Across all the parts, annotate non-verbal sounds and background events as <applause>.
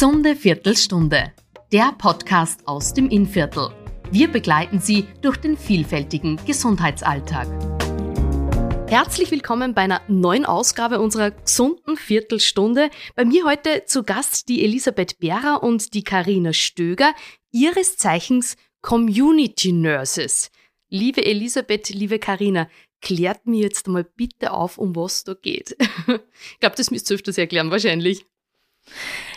Gesunde Viertelstunde, der Podcast aus dem Innviertel. Wir begleiten Sie durch den vielfältigen Gesundheitsalltag. Herzlich willkommen bei einer neuen Ausgabe unserer gesunden Viertelstunde. Bei mir heute zu Gast die Elisabeth Behrer und die Karina Stöger, ihres Zeichens Community Nurses. Liebe Elisabeth, liebe Karina, klärt mir jetzt mal bitte auf, um was da geht. <laughs> ich glaube, das müsst ihr öfters erklären, wahrscheinlich.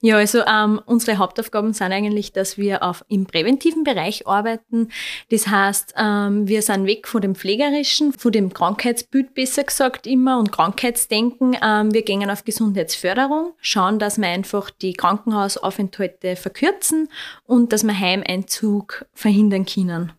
Ja, also ähm, unsere Hauptaufgaben sind eigentlich, dass wir auf, im präventiven Bereich arbeiten. Das heißt, ähm, wir sind weg von dem Pflegerischen, von dem Krankheitsbild besser gesagt immer und Krankheitsdenken. Ähm, wir gehen auf Gesundheitsförderung, schauen, dass wir einfach die Krankenhausaufenthalte verkürzen und dass wir Heimeinzug verhindern können.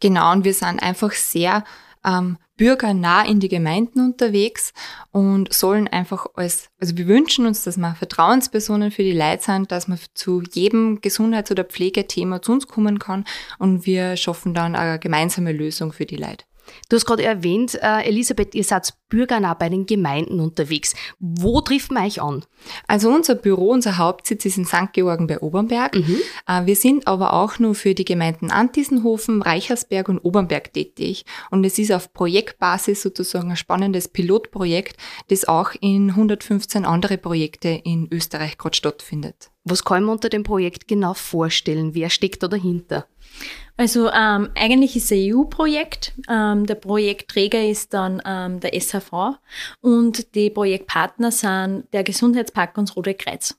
Genau, und wir sind einfach sehr ähm, bürgernah in die Gemeinden unterwegs und sollen einfach als, also wir wünschen uns, dass wir Vertrauenspersonen für die Leute sind, dass man zu jedem Gesundheits- oder Pflegethema zu uns kommen kann und wir schaffen dann eine gemeinsame Lösung für die Leute. Du hast gerade erwähnt, äh, Elisabeth, ihr seid bürgernah bei den Gemeinden unterwegs. Wo trifft man euch an? Also unser Büro, unser Hauptsitz ist in St. Georgen bei Obernberg. Mhm. Äh, wir sind aber auch nur für die Gemeinden Antiesenhofen, Reichersberg und Obernberg tätig. Und es ist auf Projektbasis sozusagen ein spannendes Pilotprojekt, das auch in 115 andere Projekte in Österreich gerade stattfindet. Was kann man unter dem Projekt genau vorstellen? Wer steckt da dahinter? Also ähm, eigentlich ist es ein EU-Projekt. Ähm, der Projektträger ist dann ähm, der SHV und die Projektpartner sind der Gesundheitspark und das Rote Kreuz.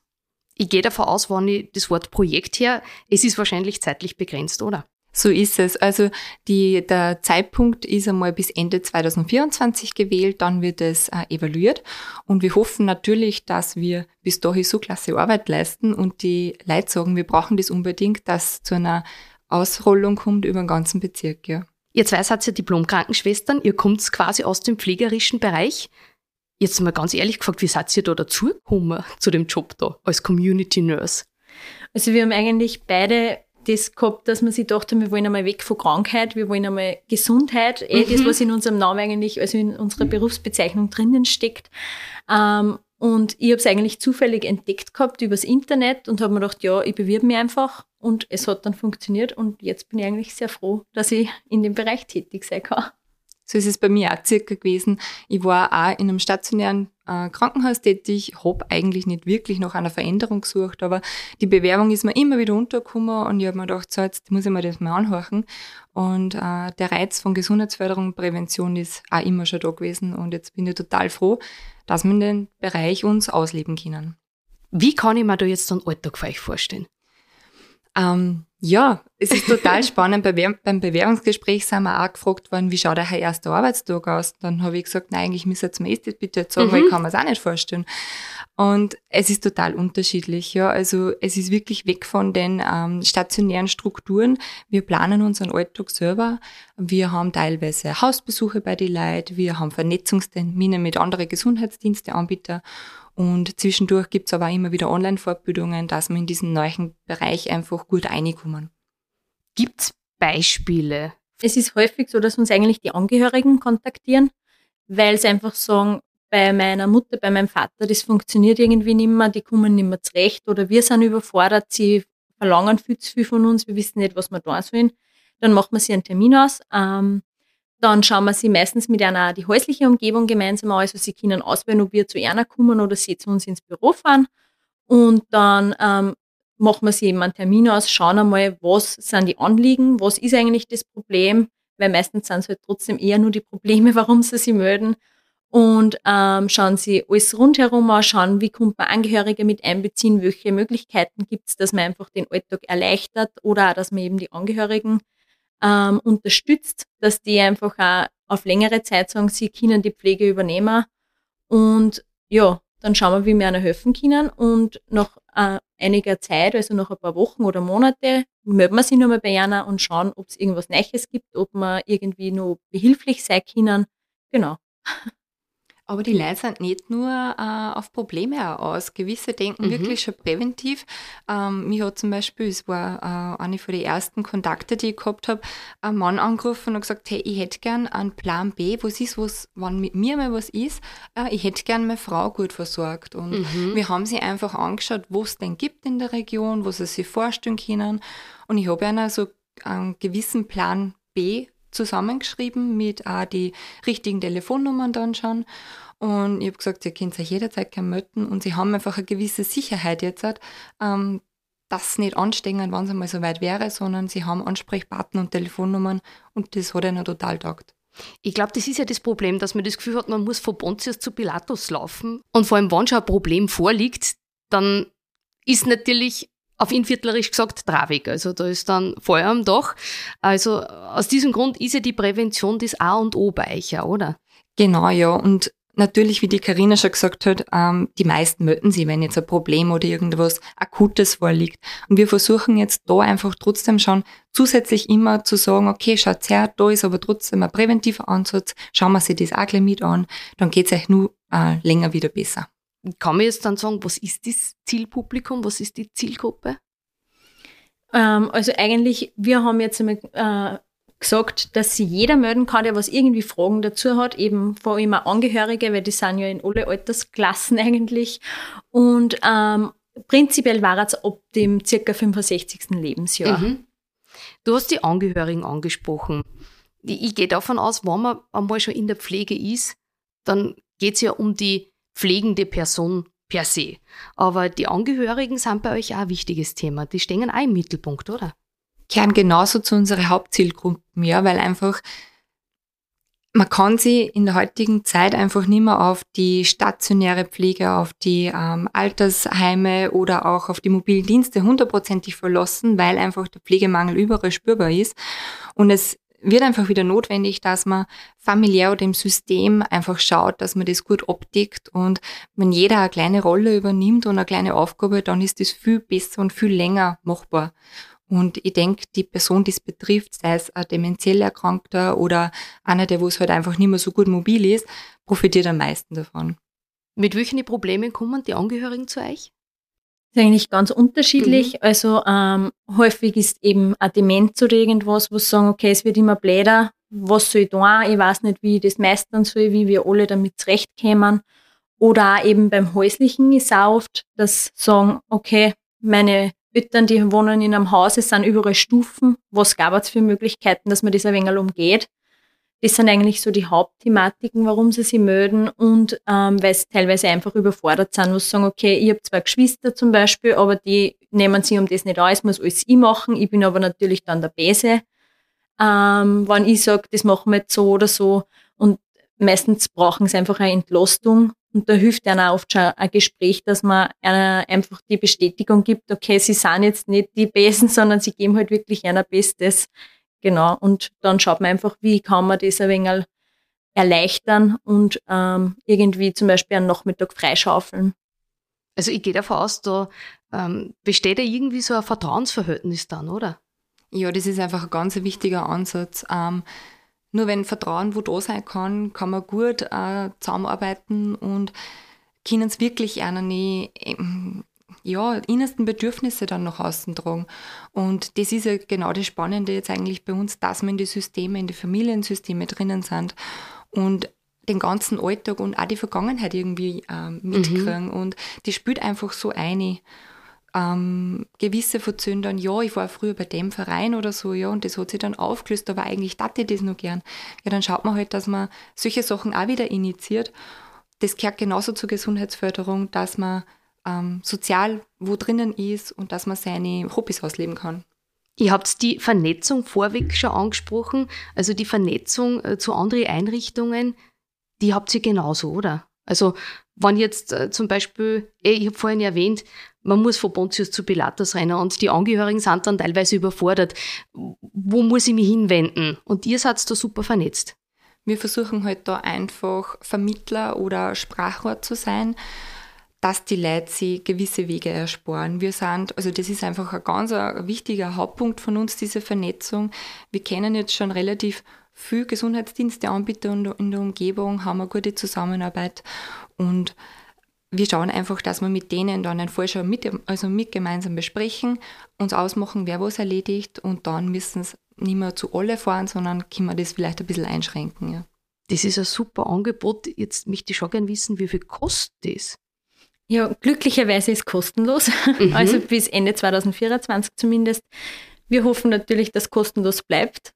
Ich gehe davon aus, wenn ich das Wort Projekt her, es ist wahrscheinlich zeitlich begrenzt, oder? So ist es. Also die, der Zeitpunkt ist einmal bis Ende 2024 gewählt, dann wird es äh, evaluiert und wir hoffen natürlich, dass wir bis dahin so klasse Arbeit leisten und die Leute sagen, wir brauchen das unbedingt, dass zu einer Ausrollung kommt über den ganzen Bezirk, ja. Ihr zwei seid ja Diplom-Krankenschwestern, ihr kommt quasi aus dem pflegerischen Bereich. Jetzt mal ganz ehrlich gefragt, wie seid ihr da dazugekommen zu dem Job da als Community Nurse? Also wir haben eigentlich beide das gehabt, dass man sich dachte, wir wollen einmal weg von Krankheit, wir wollen einmal Gesundheit, eh mhm. das, was in unserem Namen eigentlich, also in unserer Berufsbezeichnung drinnen steckt. Ähm, und ich habe es eigentlich zufällig entdeckt gehabt übers Internet und habe mir gedacht, ja, ich bewirbe mich einfach. Und es hat dann funktioniert und jetzt bin ich eigentlich sehr froh, dass ich in dem Bereich tätig sein kann. So ist es bei mir auch circa gewesen. Ich war auch in einem stationären äh, Krankenhaus tätig, habe eigentlich nicht wirklich nach einer Veränderung gesucht, aber die Bewerbung ist mir immer wieder untergekommen und ich habe mir gedacht, so, jetzt muss ich mir das mal anhören. Und äh, der Reiz von Gesundheitsförderung und Prävention ist auch immer schon da gewesen und jetzt bin ich total froh, dass wir in den Bereich uns ausleben können. Wie kann ich mir da jetzt einen Alltag für euch vorstellen? Ähm, ja, es ist total <laughs> spannend. Bei, beim Bewerbungsgespräch sind wir auch gefragt worden, wie schaut euer erster Arbeitstag aus? Dann habe ich gesagt, nein, eigentlich müsst ihr mir das bitte jetzt sagen, mhm. weil ich kann mir es auch nicht vorstellen. Und es ist total unterschiedlich, ja. Also es ist wirklich weg von den ähm, stationären Strukturen. Wir planen unseren Alltag selber. Wir haben teilweise Hausbesuche bei den Leuten, wir haben Vernetzungstermine mit anderen Gesundheitsdiensteanbietern und zwischendurch gibt's aber auch immer wieder Online-Fortbildungen, dass wir in diesen neuen Bereich einfach gut reinkommen. Gibt's Beispiele? Es ist häufig so, dass uns eigentlich die Angehörigen kontaktieren, weil sie einfach sagen, bei meiner Mutter, bei meinem Vater, das funktioniert irgendwie nicht mehr, die kommen nicht mehr zurecht oder wir sind überfordert, sie verlangen viel zu viel von uns, wir wissen nicht, was wir da sollen. Dann macht man sich einen Termin aus. Ähm, dann schauen wir sie meistens mit einer die häusliche Umgebung gemeinsam an. Also sie können auswählen, ob wir zu einer kommen oder sie zu uns ins Büro fahren. Und dann ähm, machen wir sie eben einen Termin aus, schauen einmal, was sind die Anliegen, was ist eigentlich das Problem, weil meistens sind es halt trotzdem eher nur die Probleme, <laughs> warum sie sich melden. Und ähm, schauen sie alles rundherum an, schauen, wie kommt man Angehörige mit einbeziehen, welche Möglichkeiten gibt es, dass man einfach den Alltag erleichtert oder auch, dass man eben die Angehörigen ähm, unterstützt, dass die einfach auch auf längere Zeit sagen, sie können die Pflege übernehmen. Und ja, dann schauen wir, wie wir ihnen helfen können. Und nach äh, einiger Zeit, also nach ein paar Wochen oder Monate, melden wir sie nochmal bei ihnen und schauen, ob es irgendwas Neues gibt, ob wir irgendwie nur behilflich sein können. Genau. <laughs> Aber die Leute sind nicht nur äh, auf Probleme aus. Gewisse denken mhm. wirklich schon präventiv. Ähm, mich hat zum Beispiel, es war äh, eine von den ersten Kontakte, die ich gehabt habe, ein Mann angerufen und gesagt, hey, ich hätte gern einen Plan B, was ist, was, wenn mit mir mal was ist, äh, ich hätte gern meine Frau gut versorgt. Und mhm. wir haben sie einfach angeschaut, was es denn gibt in der Region, was sie sich vorstellen können. Und ich habe einer so einen gewissen Plan B zusammengeschrieben mit auch die richtigen Telefonnummern dann schon. Und ich habe gesagt, ihr könnt euch jederzeit gerne melden und sie haben einfach eine gewisse Sicherheit jetzt, ähm, dass es nicht anstehen, wenn es einmal so weit wäre, sondern sie haben Ansprechpartner und Telefonnummern und das hat ihnen total taugt. Ich glaube, das ist ja das Problem, dass man das Gefühl hat, man muss von Pontius zu Pilatus laufen. Und vor allem, wenn schon ein Problem vorliegt, dann ist natürlich auf Inviertlerisch gesagt traurig. Also da ist dann Feuer am Dach. Also aus diesem Grund ist ja die Prävention das A und O bei euch, oder? Genau, ja. Und natürlich, wie die Karina schon gesagt hat, ähm, die meisten möchten sie, wenn jetzt ein Problem oder irgendwas Akutes vorliegt. Und wir versuchen jetzt da einfach trotzdem schon zusätzlich immer zu sagen, okay, schaut her, da ist aber trotzdem ein präventiver Ansatz, schauen wir sich das auch gleich mit an, dann geht's euch nur äh, länger wieder besser kann man jetzt dann sagen, was ist das Zielpublikum, was ist die Zielgruppe? Ähm, also eigentlich, wir haben jetzt einmal äh, gesagt, dass sich jeder melden kann, der was irgendwie Fragen dazu hat, eben vor allem Angehörige, weil die sind ja in alle Altersklassen <laughs> eigentlich. Und ähm, prinzipiell war es ab dem circa 65. Lebensjahr. Mhm. Du hast die Angehörigen angesprochen. Ich gehe davon aus, wenn man einmal schon in der Pflege ist, dann geht es ja um die pflegende Person per se. Aber die Angehörigen sind bei euch auch ein wichtiges Thema. Die stehen auch im Mittelpunkt, oder? Kehren genauso zu unseren Hauptzielgruppen, ja, weil einfach man kann sie in der heutigen Zeit einfach nicht mehr auf die stationäre Pflege, auf die ähm, Altersheime oder auch auf die mobilen Dienste hundertprozentig verlassen, weil einfach der Pflegemangel überall spürbar ist. Und es wird einfach wieder notwendig, dass man familiär oder im System einfach schaut, dass man das gut abdeckt und wenn jeder eine kleine Rolle übernimmt und eine kleine Aufgabe, dann ist das viel besser und viel länger machbar. Und ich denke, die Person, die es betrifft, sei es ein demenziell Erkrankter oder einer, der wo es halt einfach nicht mehr so gut mobil ist, profitiert am meisten davon. Mit welchen Problemen kommen die Angehörigen zu euch? Ist eigentlich ganz unterschiedlich. Mhm. Also ähm, häufig ist eben eine Demenz oder irgendwas, wo sie sagen, okay, es wird immer bläder, was soll ich tun? Ich weiß nicht, wie ich das meistern soll, wie wir alle damit zurechtkämen. Oder auch eben beim Häuslichen ist auch oft, dass sagen, okay, meine Eltern, die wohnen in einem Haus, es sind überall Stufen. Was gab es für Möglichkeiten, dass man das ein wenig umgeht? Das sind eigentlich so die Hauptthematiken, warum sie sich melden und ähm, weil sie teilweise einfach überfordert sind, wo sie sagen, okay, ich habe zwei Geschwister zum Beispiel, aber die nehmen sich um das nicht an, es muss alles ich machen, ich bin aber natürlich dann der Bese, ähm, wenn ich sage, das machen wir jetzt so oder so und meistens brauchen sie einfach eine Entlastung. Und da hilft auch oft schon ein Gespräch, dass man einfach die Bestätigung gibt, okay, sie sind jetzt nicht die Besen, <laughs> sondern sie geben halt wirklich einer Bestes Genau, und dann schaut man einfach, wie kann man das ein wenig erleichtern und ähm, irgendwie zum Beispiel einen Nachmittag freischaufeln. Also ich gehe davon aus, da ähm, besteht ja irgendwie so ein Vertrauensverhältnis dann, oder? Ja, das ist einfach ein ganz wichtiger Ansatz. Ähm, nur wenn Vertrauen wo da sein kann, kann man gut äh, zusammenarbeiten und können es wirklich einer nicht ja, innersten Bedürfnisse dann nach außen tragen. Und das ist ja genau das Spannende jetzt eigentlich bei uns, dass wir in die Systeme, in die Familiensysteme drinnen sind und den ganzen Alltag und auch die Vergangenheit irgendwie ähm, mitkriegen. Mhm. Und die spielt einfach so eine. Ähm, gewisse verzögern dann, ja, ich war früher bei dem Verein oder so, ja, und das hat sich dann aufgelöst, aber eigentlich dachte ich das noch gern. Ja, dann schaut man halt, dass man solche Sachen auch wieder initiiert. Das gehört genauso zur Gesundheitsförderung, dass man ähm, sozial wo drinnen ist und dass man seine Hobbys ausleben kann. Ihr habt die Vernetzung vorweg schon angesprochen, also die Vernetzung äh, zu anderen Einrichtungen, die habt ihr genauso, oder? Also wenn jetzt äh, zum Beispiel, eh, ich habe vorhin erwähnt, man muss von Pontius zu Pilatus rennen und die Angehörigen sind dann teilweise überfordert. Wo muss ich mich hinwenden? Und ihr seid da super vernetzt. Wir versuchen halt da einfach Vermittler oder Sprachrohr zu sein dass die Leute sich gewisse Wege ersparen. Wir sind, also das ist einfach ein ganz ein wichtiger Hauptpunkt von uns, diese Vernetzung. Wir kennen jetzt schon relativ viel Gesundheitsdiensteanbieter in der Umgebung, haben eine gute Zusammenarbeit und wir schauen einfach, dass wir mit denen dann einen Vorschau mit, also mit gemeinsam besprechen, uns ausmachen, wer was erledigt und dann müssen es nicht mehr zu alle fahren, sondern können wir das vielleicht ein bisschen einschränken. Ja. Das ist ein super Angebot. Jetzt möchte ich schon gerne wissen, wie viel kostet das? Ja, glücklicherweise ist es kostenlos, mhm. also bis Ende 2024 zumindest. Wir hoffen natürlich, dass es kostenlos bleibt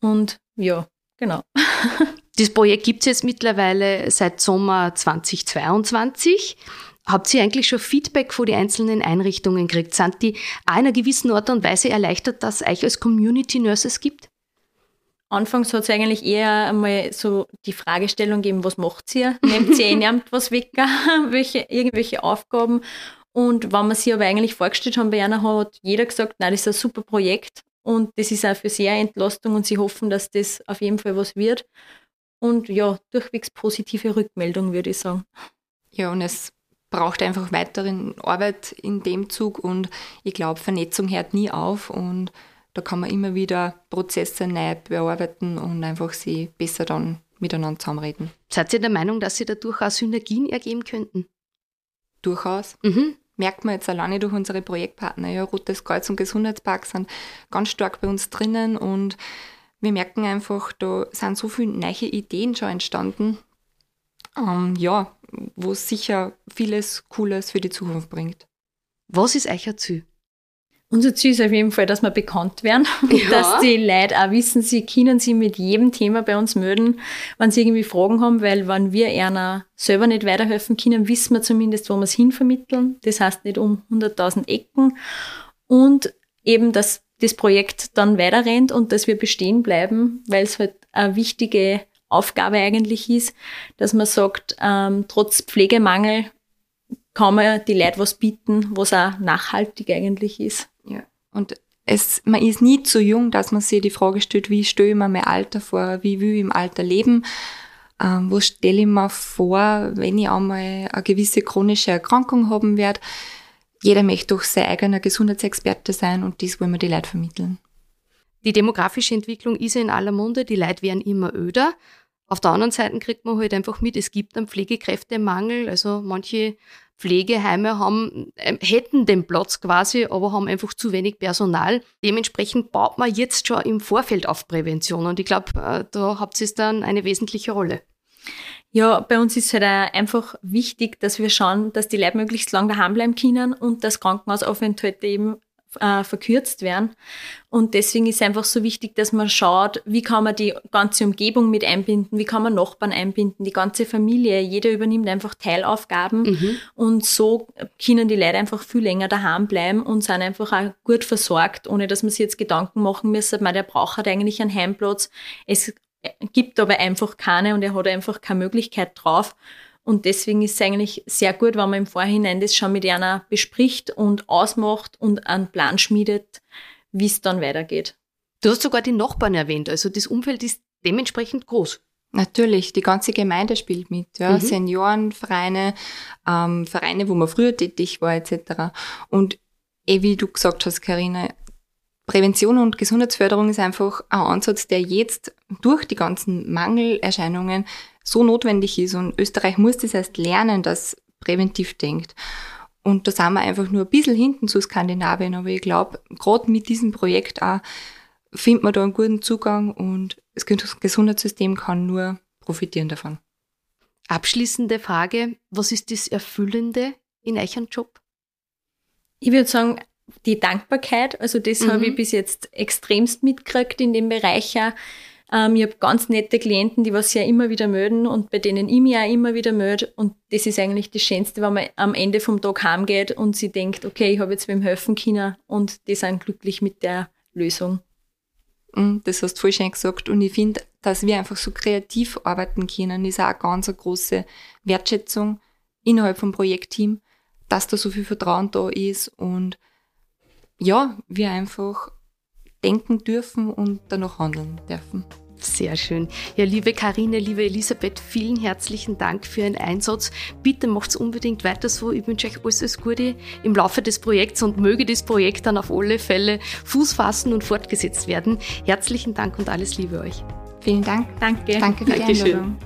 und ja, genau. <laughs> Das Projekt gibt es jetzt mittlerweile seit Sommer 2022. Habt ihr eigentlich schon Feedback von den einzelnen Einrichtungen gekriegt? Sind die einer gewissen Art und Weise erleichtert, dass es euch als Community Nurses gibt? Anfangs hat es eigentlich eher einmal so die Fragestellung gegeben, was macht ihr? Nehmt ihr eh <laughs> was weg? <laughs> welche, irgendwelche Aufgaben? Und wenn wir sie aber eigentlich vorgestellt haben bei einer, hat jeder gesagt, nein, das ist ein super Projekt und das ist auch für sie eine Entlastung und sie hoffen, dass das auf jeden Fall was wird. Und ja, durchwegs positive Rückmeldung, würde ich sagen. Ja, und es braucht einfach weiteren Arbeit in dem Zug und ich glaube, Vernetzung hört nie auf und da kann man immer wieder Prozesse neu bearbeiten und einfach sie besser dann miteinander zusammenreden. Seid ihr der Meinung, dass sie da durchaus Synergien ergeben könnten? Durchaus. Mhm. Merkt man jetzt alleine durch unsere Projektpartner. Ja, Rotes Kreuz und Gesundheitspark sind ganz stark bei uns drinnen und wir merken einfach, da sind so viele neue Ideen schon entstanden. Ähm, ja, wo sicher vieles Cooles für die Zukunft bringt. Was ist euch Ziel? Unser Ziel ist auf jeden Fall, dass wir bekannt werden <laughs> ja. dass die Leute auch wissen, sie können sich mit jedem Thema bei uns melden, wenn sie irgendwie Fragen haben, weil wenn wir einer selber nicht weiterhelfen können, wissen wir zumindest, wo wir es hinvermitteln. Das heißt nicht um 100.000 Ecken. Und eben, dass das Projekt dann weiterrennt und dass wir bestehen bleiben, weil es halt eine wichtige Aufgabe eigentlich ist, dass man sagt, ähm, trotz Pflegemangel kann man die Leute was bieten, was auch nachhaltig eigentlich ist. Und es, man ist nie zu jung, dass man sich die Frage stellt, wie stelle ich mir mein Alter vor, wie will ich im Alter leben, ähm, was stelle ich mir vor, wenn ich einmal eine gewisse chronische Erkrankung haben werde. Jeder möchte doch sein eigener Gesundheitsexperte sein und das wollen wir die Leute vermitteln. Die demografische Entwicklung ist ja in aller Munde, die Leute werden immer öder. Auf der anderen Seite kriegt man halt einfach mit, es gibt einen Pflegekräftemangel. Also manche Pflegeheime haben, äh, hätten den Platz quasi, aber haben einfach zu wenig Personal. Dementsprechend baut man jetzt schon im Vorfeld auf Prävention. Und ich glaube, äh, da habt ihr dann eine wesentliche Rolle. Ja, bei uns ist es halt einfach wichtig, dass wir schauen, dass die Leute möglichst lange daheim bleiben können und dass Krankenhausaufenthalte eben äh, verkürzt werden. Und deswegen ist es einfach so wichtig, dass man schaut, wie kann man die ganze Umgebung mit einbinden, wie kann man Nachbarn einbinden, die ganze Familie, jeder übernimmt einfach Teilaufgaben mhm. und so können die Leute einfach viel länger daheim bleiben und sind einfach auch gut versorgt, ohne dass man sich jetzt Gedanken machen müsste, man, der braucht halt eigentlich einen Heimplatz. Es gibt aber einfach keine und er hat einfach keine Möglichkeit drauf. Und deswegen ist es eigentlich sehr gut, wenn man im Vorhinein das schon mit einer bespricht und ausmacht und einen Plan schmiedet, wie es dann weitergeht. Du hast sogar die Nachbarn erwähnt, also das Umfeld ist dementsprechend groß. Natürlich, die ganze Gemeinde spielt mit, ja, mhm. Seniorenvereine, ähm, Vereine, wo man früher tätig war, etc. Und eh wie du gesagt hast, Karina, Prävention und Gesundheitsförderung ist einfach ein Ansatz, der jetzt durch die ganzen Mangelerscheinungen so notwendig ist. Und Österreich muss das erst lernen, dass präventiv denkt. Und da sind wir einfach nur ein bisschen hinten zu Skandinavien. Aber ich glaube, gerade mit diesem Projekt auch findet man da einen guten Zugang und das Gesundheitssystem kann nur profitieren davon. Abschließende Frage, was ist das Erfüllende in euch Job? Ich würde sagen, die Dankbarkeit. Also das mhm. habe ich bis jetzt extremst mitgekriegt in dem Bereich. Auch ähm, ich habe ganz nette Klienten, die was ja immer wieder melden und bei denen ich mich auch immer wieder melde. Und das ist eigentlich das Schönste, wenn man am Ende vom Tag heimgeht und sie denkt, okay, ich habe jetzt wem helfen können und die sind glücklich mit der Lösung. Mm, das hast du voll schön gesagt. Und ich finde, dass wir einfach so kreativ arbeiten können, ist auch eine ganz eine große Wertschätzung innerhalb vom Projektteam, dass da so viel Vertrauen da ist und ja, wir einfach denken dürfen und danach handeln dürfen. Sehr schön. Ja, liebe Karine, liebe Elisabeth, vielen herzlichen Dank für Ihren Einsatz. Bitte macht's unbedingt weiter so. Ich wünsche euch alles, alles Gute im Laufe des Projekts und möge das Projekt dann auf alle Fälle Fuß fassen und fortgesetzt werden. Herzlichen Dank und alles Liebe euch. Vielen Dank. Danke. Danke für die. Einladung.